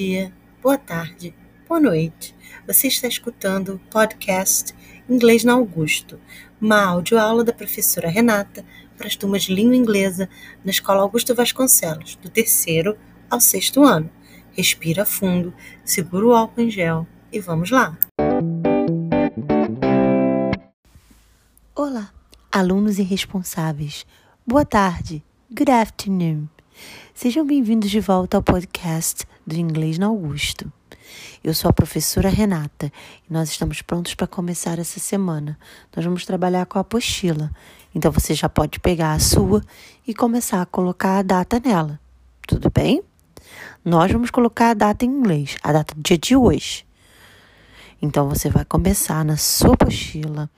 Dia, boa tarde, boa noite. Você está escutando o podcast Inglês na Augusto, uma audioaula da professora Renata para as turmas de língua inglesa na Escola Augusto Vasconcelos, do terceiro ao sexto ano. Respira fundo, segura o álcool em gel e vamos lá. Olá, alunos irresponsáveis. Boa tarde. Good afternoon. Sejam bem-vindos de volta ao podcast do Inglês na Augusto. Eu sou a professora Renata e nós estamos prontos para começar essa semana. Nós vamos trabalhar com a apostila, então você já pode pegar a sua e começar a colocar a data nela. Tudo bem? Nós vamos colocar a data em inglês, a data do dia de hoje. Então você vai começar na sua apostila.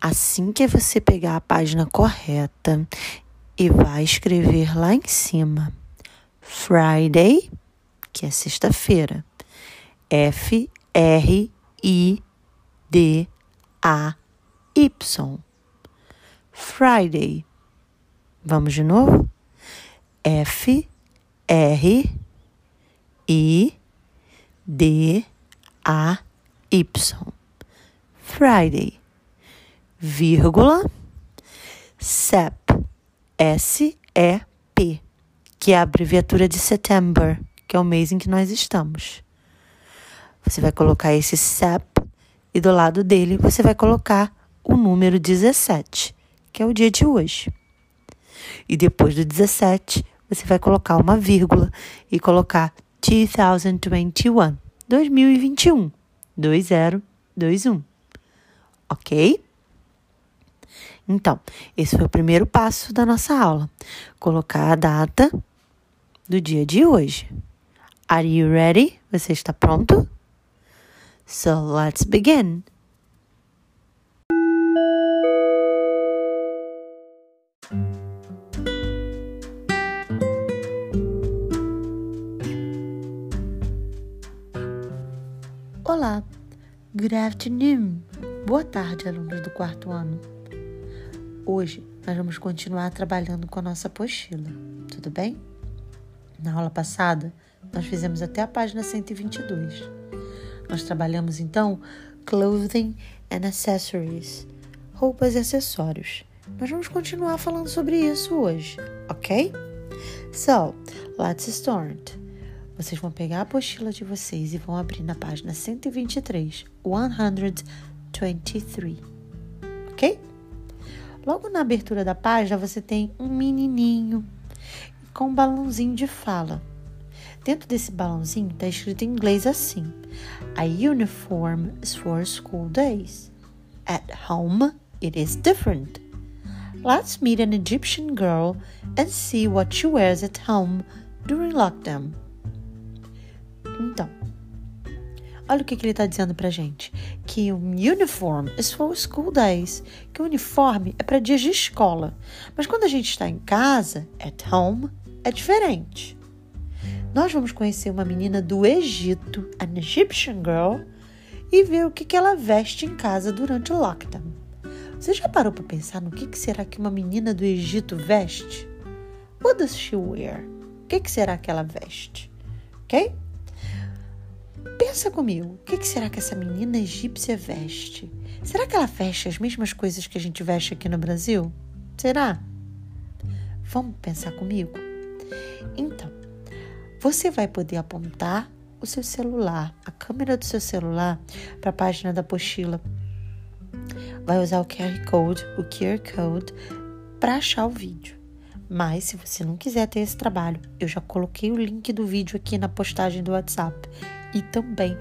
Assim que você pegar a página correta e vai escrever lá em cima Friday, que é sexta-feira. F R I D A Y. Friday. Vamos de novo? F R I D A Y. Friday. Vírgula. SEP. S-E-P, que é a abreviatura de September, que é o mês em que nós estamos. Você vai colocar esse SEP e do lado dele você vai colocar o número 17, que é o dia de hoje. E depois do 17, você vai colocar uma vírgula e colocar 2021, 2021, 2021. Ok? Então, esse foi o primeiro passo da nossa aula: colocar a data do dia de hoje. Are you ready? Você está pronto? So let's begin. Olá, good afternoon. Boa tarde, alunos do quarto ano. Hoje nós vamos continuar trabalhando com a nossa apostila, tudo bem? Na aula passada, nós fizemos até a página 122. Nós trabalhamos então clothing and accessories, roupas e acessórios. Nós vamos continuar falando sobre isso hoje, ok? So, let's start. Vocês vão pegar a apostila de vocês e vão abrir na página 123, 123, ok? Logo na abertura da página, você tem um menininho com um balãozinho de fala. Dentro desse balãozinho está escrito em inglês assim: A uniform is for school days. At home, it is different. Let's meet an Egyptian girl and see what she wears at home during lockdown. Então, Olha o que, que ele está dizendo para gente: que o uniform is for school days, que o uniforme é para dias de escola. Mas quando a gente está em casa, at home, é diferente. Nós vamos conhecer uma menina do Egito, an Egyptian girl, e ver o que, que ela veste em casa durante o lockdown. Você já parou para pensar no que, que será que uma menina do Egito veste? What does she wear? O que, que será que ela veste? Ok? Pensa comigo, o que, será que essa menina egípcia veste? Será que ela veste as mesmas coisas que a gente veste aqui no Brasil? Será? Vamos pensar comigo? Então, você vai poder apontar o seu celular, a câmera do seu celular, para a página da apostila. Vai usar o QR Code, o QR Code, para achar o vídeo. Mas se você não quiser ter esse trabalho, eu já coloquei o link do vídeo aqui na postagem do WhatsApp e também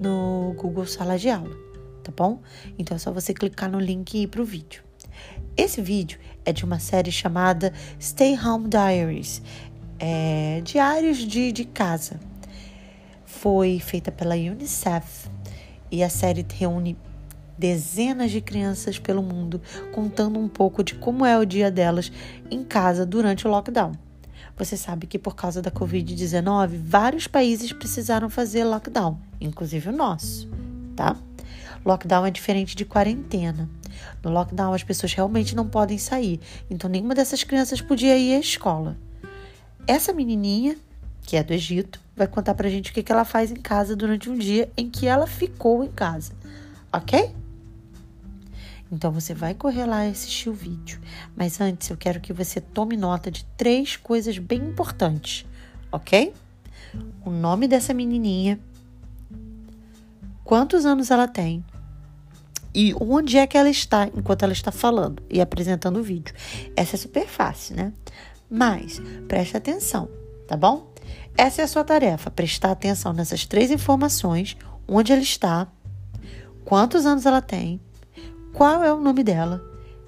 no Google Sala de Aula, tá bom? Então é só você clicar no link e ir pro vídeo. Esse vídeo é de uma série chamada Stay Home Diaries, é, Diários de, de Casa. Foi feita pela Unicef e a série reúne dezenas de crianças pelo mundo contando um pouco de como é o dia delas em casa durante o lockdown. Você sabe que por causa da Covid-19, vários países precisaram fazer lockdown, inclusive o nosso, tá? Lockdown é diferente de quarentena. No lockdown, as pessoas realmente não podem sair, então nenhuma dessas crianças podia ir à escola. Essa menininha, que é do Egito, vai contar pra gente o que, ela faz em casa durante um dia em que ela ficou em casa, ok? Então você vai correr lá e assistir o vídeo. Mas antes eu quero que você tome nota de três coisas bem importantes, ok? O nome dessa menininha, quantos anos ela tem e onde é que ela está enquanto ela está falando e apresentando o vídeo. Essa é super fácil, né? Mas preste atenção, tá bom? Essa é a sua tarefa, prestar atenção nessas três informações: onde ela está, quantos anos ela tem, qual é o nome dela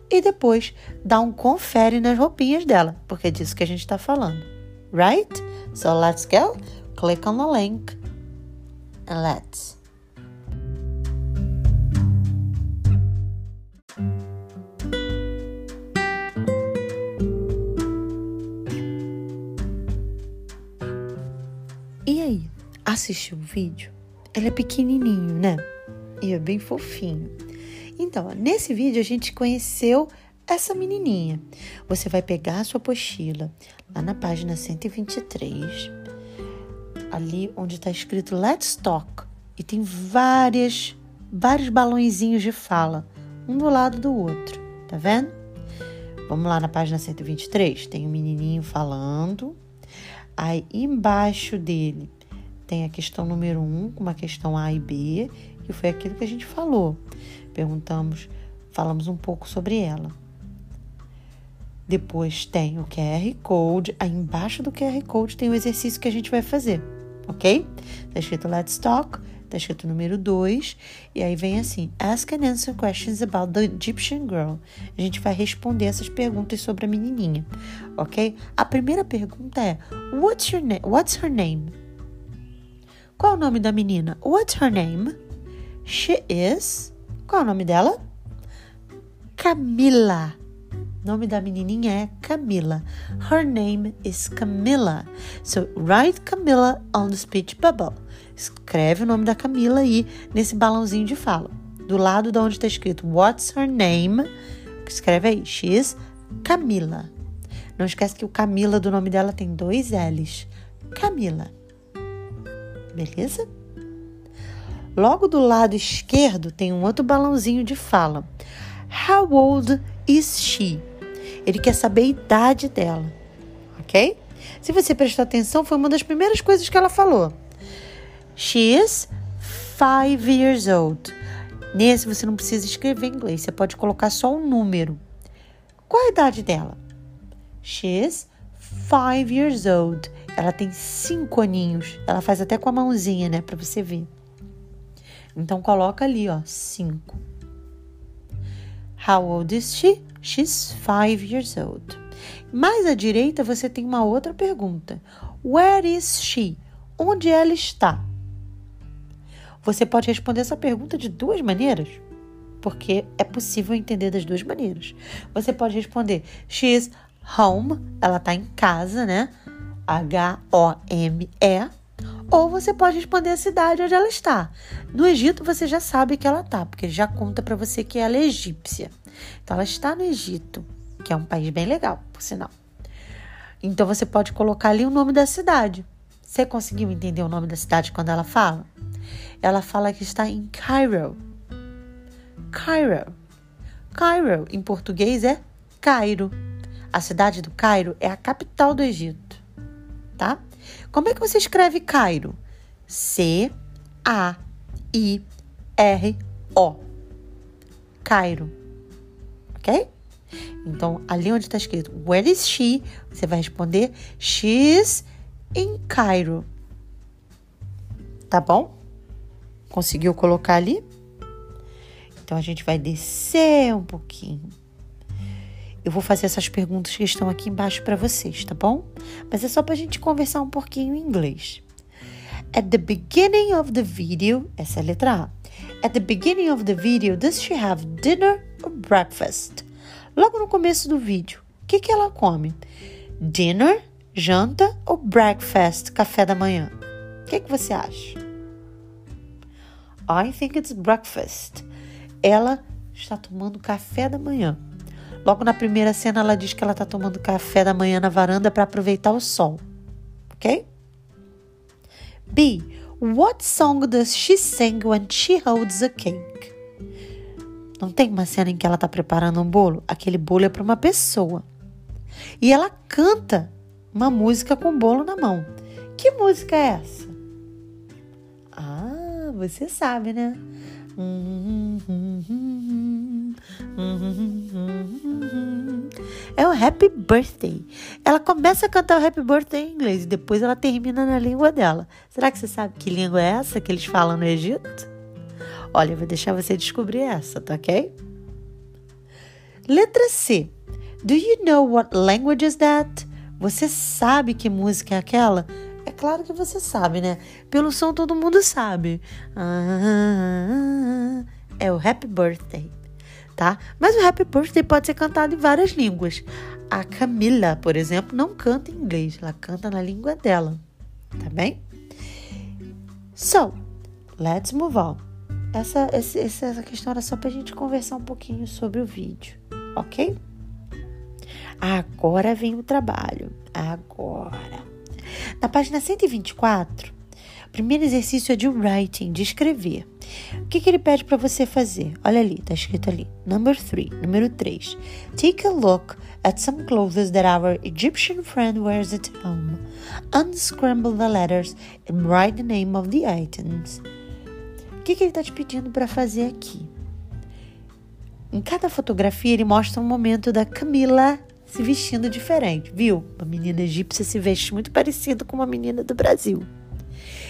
e depois dar um confere nas roupinhas dela, porque é disso que a gente está falando. Right? So let's go. Click on the link and let's. E aí, assistiu o vídeo? Ele é pequenininho, né? E é bem fofinho. Então, nesse vídeo a gente conheceu essa menininha. Você vai pegar a sua apostila lá na página 123, ali onde está escrito Let's Talk, e tem várias, vários balãozinhos de fala, um do lado do outro, tá vendo? Vamos lá na página 123, tem um menininho falando, aí embaixo dele tem a questão número 1, um, com uma questão A e B, que foi aquilo que a gente falou. Perguntamos, falamos um pouco sobre ela. Depois tem o QR Code. Aí embaixo do QR Code tem o exercício que a gente vai fazer, ok? Tá escrito Let's Talk, tá escrito número 2, e aí vem assim: Ask and answer questions about the Egyptian girl. A gente vai responder essas perguntas sobre a menininha, ok? A primeira pergunta é: What's, your What's her name? Qual é o nome da menina? What's her name? She is. Qual é o nome dela? Camila. O nome da menininha é Camila. Her name is Camila. So write Camila on the speech bubble. Escreve o nome da Camila aí nesse balãozinho de fala. Do lado de onde está escrito What's her name? Escreve aí. She is Camila. Não esquece que o Camila do nome dela tem dois L's. Camila beleza? Logo do lado esquerdo tem um outro balãozinho de fala. How old is she? Ele quer saber a idade dela, ok? Se você prestar atenção, foi uma das primeiras coisas que ela falou. She is five years old. Nesse você não precisa escrever em inglês, você pode colocar só um número. Qual a idade dela? She is five years old. Ela tem cinco aninhos. Ela faz até com a mãozinha, né? Pra você ver. Então, coloca ali, ó, cinco. How old is she? She's five years old. Mais à direita, você tem uma outra pergunta. Where is she? Onde ela está? Você pode responder essa pergunta de duas maneiras, porque é possível entender das duas maneiras. Você pode responder: She is home, ela está em casa, né? H-O-M-E. Ou você pode responder a cidade onde ela está. No Egito você já sabe que ela está, porque já conta para você que ela é egípcia. Então ela está no Egito, que é um país bem legal, por sinal. Então você pode colocar ali o nome da cidade. Você conseguiu entender o nome da cidade quando ela fala? Ela fala que está em Cairo. Cairo. Cairo, em português, é Cairo. A cidade do Cairo é a capital do Egito tá? Como é que você escreve Cairo? C A I R O. Cairo. OK? Então, ali onde está escrito Where is she? Você vai responder She's in Cairo. Tá bom? Conseguiu colocar ali? Então a gente vai descer um pouquinho. Eu vou fazer essas perguntas que estão aqui embaixo para vocês, tá bom? Mas é só para a gente conversar um pouquinho em inglês. At the beginning of the video, essa é a letra A. At the beginning of the video, does she have dinner or breakfast? Logo no começo do vídeo, o que, que ela come? Dinner, janta ou breakfast, café da manhã? O que, que você acha? I think it's breakfast. Ela está tomando café da manhã. Logo na primeira cena, ela diz que ela está tomando café da manhã na varanda para aproveitar o sol. Ok? B. What song does she sing when she holds a cake? Não tem uma cena em que ela está preparando um bolo? Aquele bolo é para uma pessoa. E ela canta uma música com bolo na mão. Que música é essa? Ah, você sabe, né? É o Happy Birthday. Ela começa a cantar o Happy Birthday em inglês e depois ela termina na língua dela. Será que você sabe que língua é essa que eles falam no Egito? Olha, eu vou deixar você descobrir essa, tá ok? Letra C. Do you know what language is that? Você sabe que música é aquela? É claro que você sabe, né? Pelo som todo mundo sabe. Ah, é o Happy Birthday, tá? Mas o Happy Birthday pode ser cantado em várias línguas. A Camila, por exemplo, não canta em inglês, ela canta na língua dela, tá bem? So, let's move on. Essa, essa questão era só pra gente conversar um pouquinho sobre o vídeo, ok? Agora vem o trabalho. Agora. Na página 124, o primeiro exercício é de writing, de escrever. O que, que ele pede para você fazer? Olha ali, está escrito ali. Number three, número 3. Take a look at some clothes that our Egyptian friend wears at home. Unscramble the letters and write the name of the items. O que, que ele está te pedindo para fazer aqui? Em cada fotografia, ele mostra um momento da Camila se vestindo diferente, viu? Uma menina egípcia se veste muito parecido com uma menina do Brasil.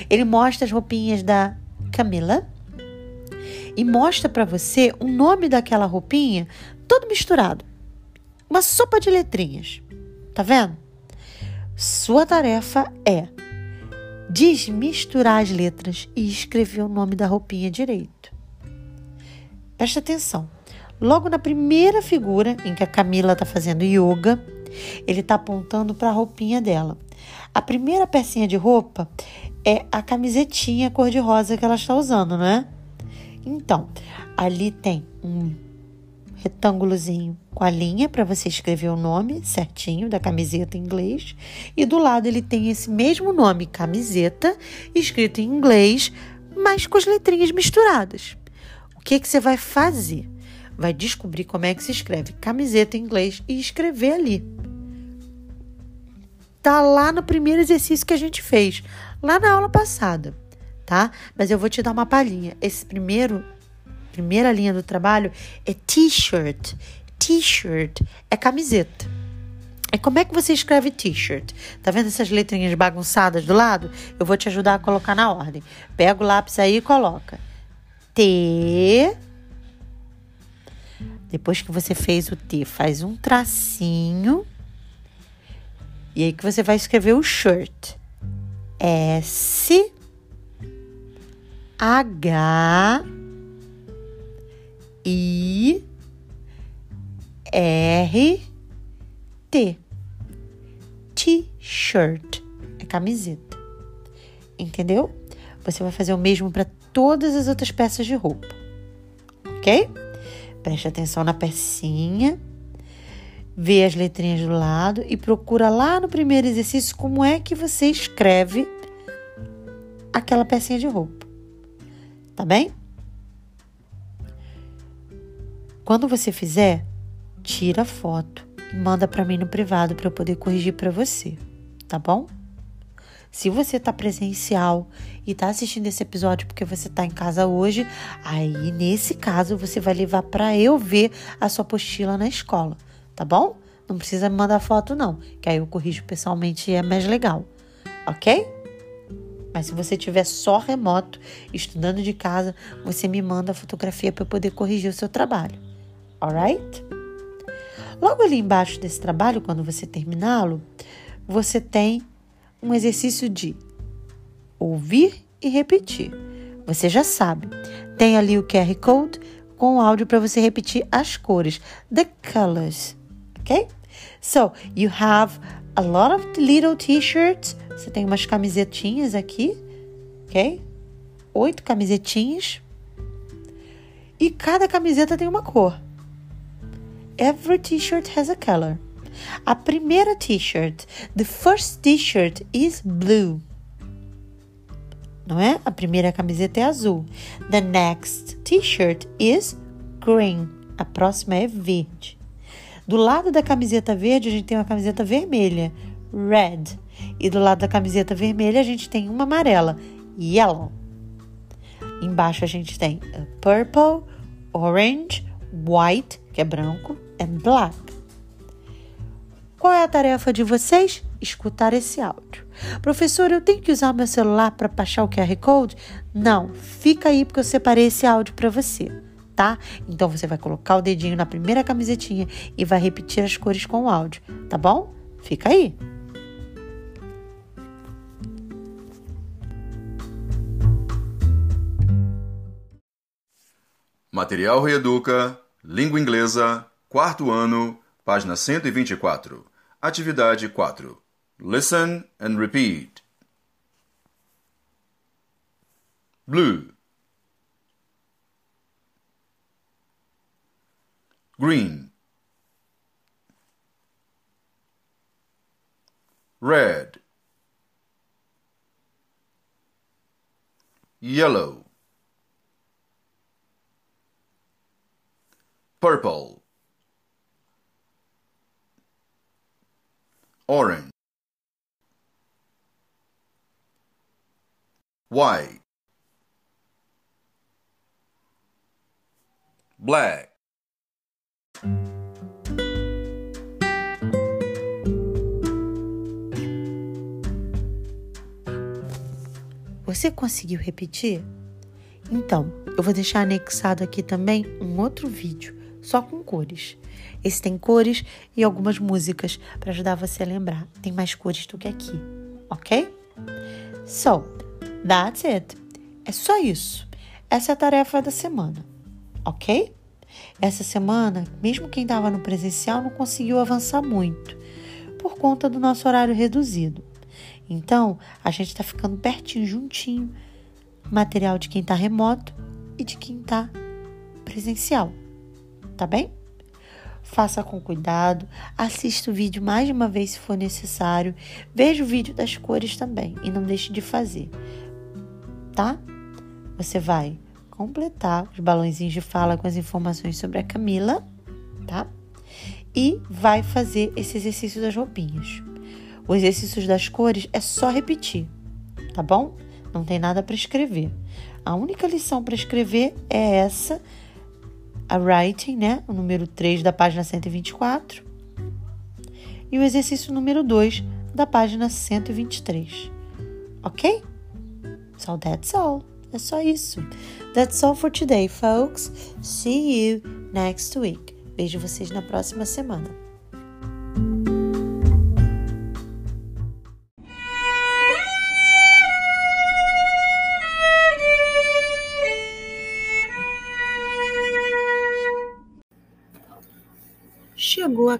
Ele mostra as roupinhas da Camila e mostra para você o nome daquela roupinha todo misturado. Uma sopa de letrinhas. Tá vendo? Sua tarefa é desmisturar as letras e escrever o nome da roupinha direito. Presta atenção. Logo na primeira figura, em que a Camila está fazendo yoga, ele está apontando para a roupinha dela. A primeira pecinha de roupa é a camisetinha cor-de-rosa que ela está usando, não é? Então, ali tem um retângulozinho com a linha para você escrever o nome certinho da camiseta em inglês. E do lado ele tem esse mesmo nome, camiseta, escrito em inglês, mas com as letrinhas misturadas. O que, que você vai fazer? vai descobrir como é que se escreve camiseta em inglês e escrever ali. Tá lá no primeiro exercício que a gente fez, lá na aula passada, tá? Mas eu vou te dar uma palhinha. Esse primeiro, primeira linha do trabalho é t-shirt. T-shirt é camiseta. E como é que você escreve t-shirt? Tá vendo essas letrinhas bagunçadas do lado? Eu vou te ajudar a colocar na ordem. Pega o lápis aí e coloca. T depois que você fez o T, faz um tracinho. E aí que você vai escrever o shirt. S H I R T. T-shirt é camiseta. Entendeu? Você vai fazer o mesmo para todas as outras peças de roupa. OK? Preste atenção na pecinha, vê as letrinhas do lado e procura lá no primeiro exercício como é que você escreve aquela pecinha de roupa. Tá bem? Quando você fizer, tira a foto e manda para mim no privado para eu poder corrigir para você, tá bom? Se você está presencial e está assistindo esse episódio porque você está em casa hoje, aí nesse caso você vai levar para eu ver a sua apostila na escola, tá bom? Não precisa me mandar foto não, que aí eu corrijo pessoalmente e é mais legal, ok? Mas se você tiver só remoto, estudando de casa, você me manda a fotografia para eu poder corrigir o seu trabalho, alright? Logo ali embaixo desse trabalho, quando você terminá-lo, você tem um exercício de ouvir e repetir. Você já sabe. Tem ali o QR Code com o áudio para você repetir as cores. The colors. Ok? So, you have a lot of little t-shirts. Você tem umas camisetinhas aqui. Ok? Oito camisetinhas. E cada camiseta tem uma cor. Every t-shirt has a color. A primeira t-shirt, the first t-shirt is blue. não é? A primeira camiseta é azul. The next t-shirt is green. A próxima é verde. Do lado da camiseta verde, a gente tem uma camiseta vermelha, red. E do lado da camiseta vermelha, a gente tem uma amarela, yellow. Embaixo a gente tem purple, orange, white, que é branco, and black. Qual é a tarefa de vocês? Escutar esse áudio. Professor, eu tenho que usar meu celular para baixar o QR Code? Não, fica aí porque eu separei esse áudio para você, tá? Então você vai colocar o dedinho na primeira camisetinha e vai repetir as cores com o áudio, tá bom? Fica aí. Material Reeduca, Língua Inglesa, quarto ano, página 124. Atividade 4. Listen and repeat. Blue. Green. Red. Yellow. Purple. Orange. white, black. Você conseguiu repetir? Então, eu vou deixar anexado aqui também um outro vídeo só com cores. Esse tem cores e algumas músicas para ajudar você a lembrar. Tem mais cores do que aqui, ok? So, That's it. É só isso. Essa é a tarefa da semana, ok? Essa semana, mesmo quem estava no presencial não conseguiu avançar muito, por conta do nosso horário reduzido. Então, a gente está ficando pertinho, juntinho, material de quem está remoto e de quem está presencial. Tá bem? Faça com cuidado, assista o vídeo mais de uma vez se for necessário, veja o vídeo das cores também e não deixe de fazer tá? Você vai completar os balãozinhos de fala com as informações sobre a Camila, tá? E vai fazer esse exercício das roupinhas. O exercício das cores é só repetir, tá bom? Não tem nada para escrever. A única lição para escrever é essa, a writing, né? O número 3 da página 124. E o exercício número 2 da página 123. Ok? So that's all. É só isso. That's all for today, folks. See you next week. Vejo vocês na próxima semana.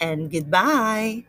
and goodbye.